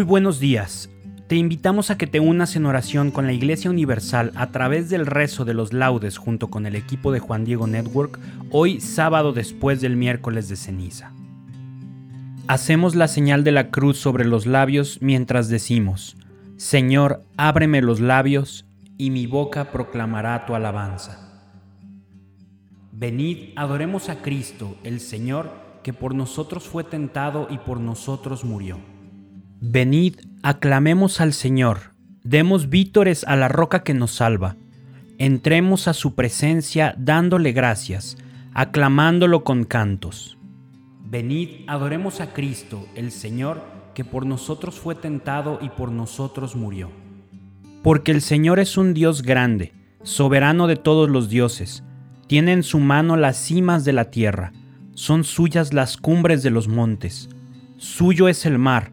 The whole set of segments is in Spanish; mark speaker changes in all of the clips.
Speaker 1: Muy buenos días. Te invitamos a que te unas en oración con la Iglesia Universal a través del rezo de los laudes junto con el equipo de Juan Diego Network hoy sábado después del miércoles de ceniza. Hacemos la señal de la cruz sobre los labios mientras decimos, Señor, ábreme los labios y mi boca proclamará tu alabanza. Venid, adoremos a Cristo, el Señor, que por nosotros fue tentado y por nosotros murió. Venid, aclamemos al Señor, demos vítores a la roca que nos salva, entremos a su presencia dándole gracias, aclamándolo con cantos. Venid, adoremos a Cristo, el Señor, que por nosotros fue tentado y por nosotros murió. Porque el Señor es un Dios grande, soberano de todos los dioses, tiene en su mano las cimas de la tierra, son suyas las cumbres de los montes, suyo es el mar,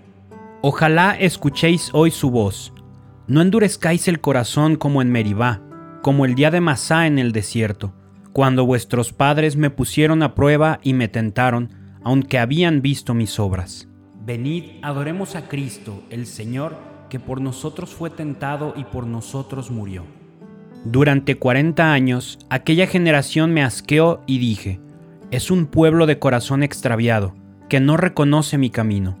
Speaker 1: Ojalá escuchéis hoy su voz. No endurezcáis el corazón como en Meribá, como el día de Masá en el desierto, cuando vuestros padres me pusieron a prueba y me tentaron, aunque habían visto mis obras. Venid, adoremos a Cristo, el Señor, que por nosotros fue tentado y por nosotros murió. Durante cuarenta años, aquella generación me asqueó y dije, es un pueblo de corazón extraviado, que no reconoce mi camino.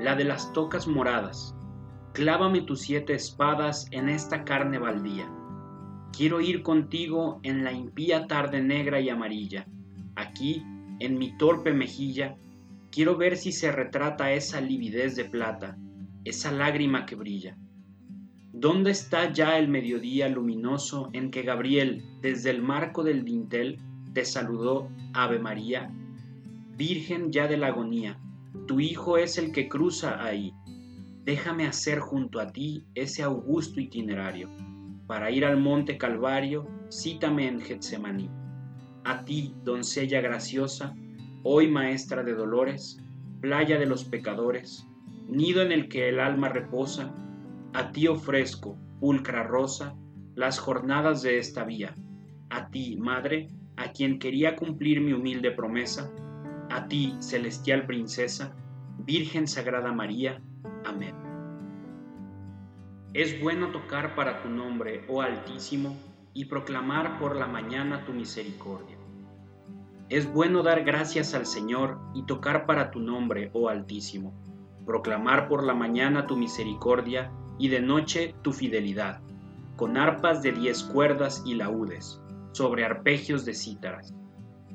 Speaker 2: la de las tocas moradas. Clávame tus siete espadas en esta carne baldía. Quiero ir contigo en la impía tarde negra y amarilla. Aquí, en mi torpe mejilla, quiero ver si se retrata esa lividez de plata, esa lágrima que brilla. ¿Dónde está ya el mediodía luminoso en que Gabriel, desde el marco del dintel, te saludó, Ave María? Virgen ya de la agonía, tu Hijo es el que cruza ahí. Déjame hacer junto a ti ese augusto itinerario. Para ir al monte Calvario, cítame en Getsemaní. A ti, doncella graciosa, hoy maestra de dolores, playa de los pecadores, nido en el que el alma reposa, a ti ofrezco, pulcra rosa, las jornadas de esta vía. A ti, Madre, a quien quería cumplir mi humilde promesa, a ti, celestial princesa, Virgen Sagrada María. Amén.
Speaker 1: Es bueno tocar para tu nombre, oh Altísimo, y proclamar por la mañana tu misericordia. Es bueno dar gracias al Señor y tocar para tu nombre, oh Altísimo, proclamar por la mañana tu misericordia y de noche tu fidelidad, con arpas de diez cuerdas y laúdes, sobre arpegios de cítaras.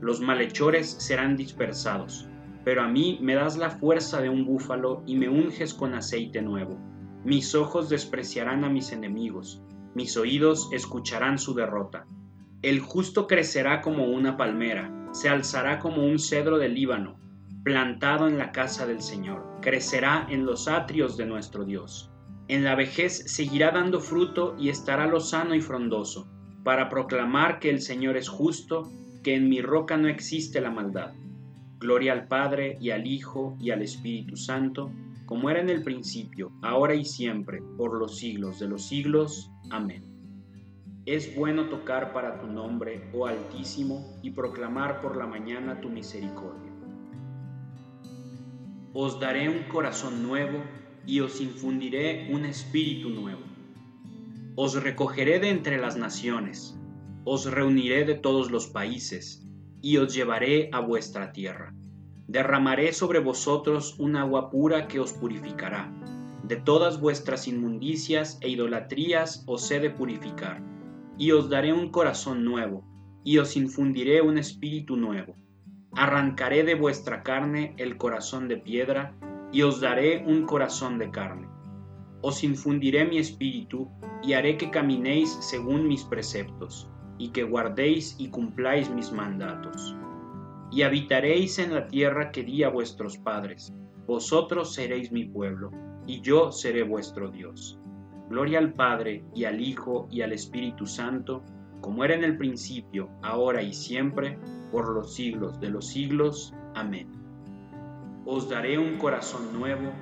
Speaker 1: los malhechores serán dispersados pero a mí me das la fuerza de un búfalo y me unges con aceite nuevo. Mis ojos despreciarán a mis enemigos, mis oídos escucharán su derrota. El justo crecerá como una palmera, se alzará como un cedro del Líbano, plantado en la casa del Señor, crecerá en los atrios de nuestro Dios. En la vejez seguirá dando fruto y estará lozano y frondoso, para proclamar que el Señor es justo, que en mi roca no existe la maldad. Gloria al Padre y al Hijo y al Espíritu Santo, como era en el principio, ahora y siempre, por los siglos de los siglos. Amén. Es bueno tocar para tu nombre, oh Altísimo, y proclamar por la mañana tu misericordia. Os daré un corazón nuevo y os infundiré un espíritu nuevo. Os recogeré de entre las naciones, os reuniré de todos los países y os llevaré a vuestra tierra. Derramaré sobre vosotros un agua pura que os purificará. De todas vuestras inmundicias e idolatrías os he de purificar, y os daré un corazón nuevo, y os infundiré un espíritu nuevo. Arrancaré de vuestra carne el corazón de piedra, y os daré un corazón de carne. Os infundiré mi espíritu, y haré que caminéis según mis preceptos y que guardéis y cumpláis mis mandatos. Y habitaréis en la tierra que di a vuestros padres. Vosotros seréis mi pueblo, y yo seré vuestro Dios. Gloria al Padre, y al Hijo, y al Espíritu Santo, como era en el principio, ahora y siempre, por los siglos de los siglos. Amén. Os daré un corazón nuevo,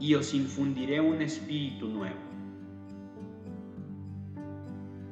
Speaker 1: y os infundiré un espíritu nuevo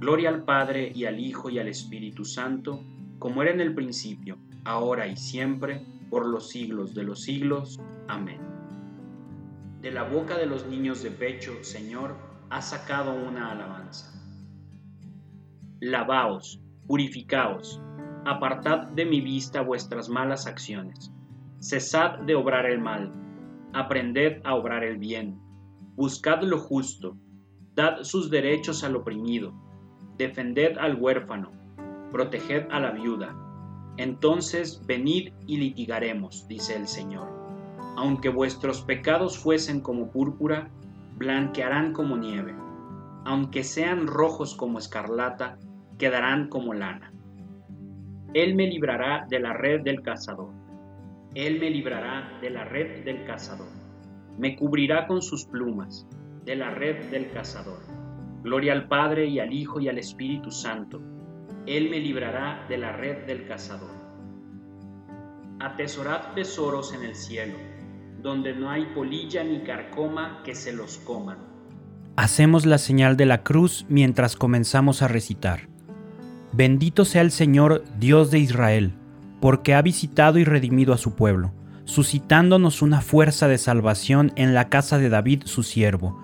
Speaker 1: Gloria al Padre y al Hijo y al Espíritu Santo, como era en el principio, ahora y siempre, por los siglos de los siglos. Amén. De la boca de los niños de pecho, Señor, ha sacado una alabanza. Lavaos, purificaos, apartad de mi vista vuestras malas acciones. Cesad de obrar el mal, aprended a obrar el bien, buscad lo justo, dad sus derechos al oprimido defended al huérfano, proteged a la viuda. Entonces venid y litigaremos, dice el Señor. Aunque vuestros pecados fuesen como púrpura, blanquearán como nieve. Aunque sean rojos como escarlata, quedarán como lana. Él me librará de la red del cazador. Él me librará de la red del cazador. Me cubrirá con sus plumas, de la red del cazador Gloria al Padre y al Hijo y al Espíritu Santo. Él me librará de la red del cazador. Atesorad tesoros en el cielo, donde no hay polilla ni carcoma que se los coman,
Speaker 3: Hacemos la señal de la cruz mientras comenzamos a recitar. Bendito sea el Señor, Dios de Israel, porque ha visitado y redimido a su pueblo, suscitándonos una fuerza de salvación en la casa de David su siervo,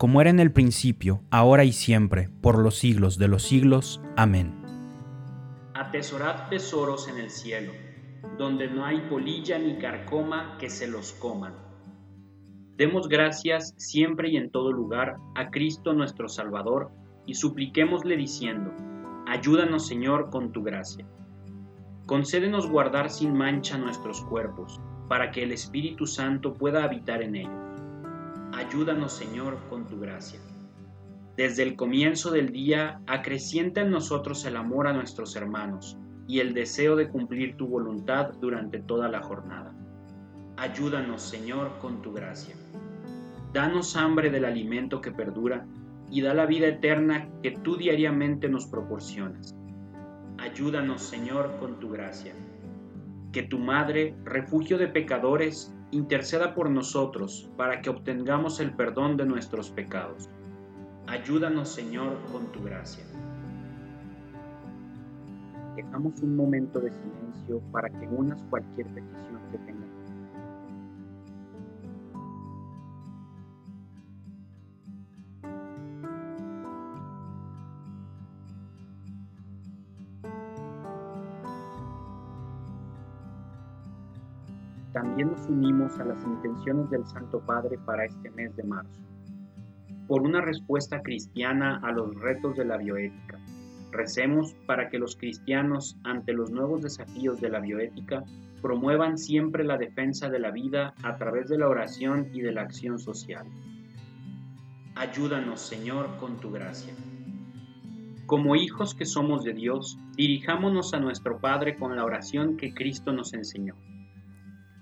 Speaker 3: como era en el principio, ahora y siempre, por los siglos de los siglos. Amén.
Speaker 1: Atesorad tesoros en el cielo, donde no hay polilla ni carcoma que se los coman. Demos gracias siempre y en todo lugar a Cristo nuestro Salvador, y supliquémosle diciendo, Ayúdanos Señor con tu gracia. Concédenos guardar sin mancha nuestros cuerpos, para que el Espíritu Santo pueda habitar en ellos. Ayúdanos Señor con tu gracia. Desde el comienzo del día, acrecienta en nosotros el amor a nuestros hermanos y el deseo de cumplir tu voluntad durante toda la jornada. Ayúdanos Señor con tu gracia. Danos hambre del alimento que perdura y da la vida eterna que tú diariamente nos proporcionas. Ayúdanos, Señor, con tu gracia. Que tu Madre, refugio de pecadores, interceda por nosotros para que obtengamos el perdón de nuestros pecados. Ayúdanos, Señor, con tu gracia. Dejamos un momento de silencio para que unas cualquier petición que tengas. También nos unimos a las intenciones del Santo Padre para este mes de marzo. Por una respuesta cristiana a los retos de la bioética, recemos para que los cristianos, ante los nuevos desafíos de la bioética, promuevan siempre la defensa de la vida a través de la oración y de la acción social. Ayúdanos, Señor, con tu gracia. Como hijos que somos de Dios, dirijámonos a nuestro Padre con la oración que Cristo nos enseñó.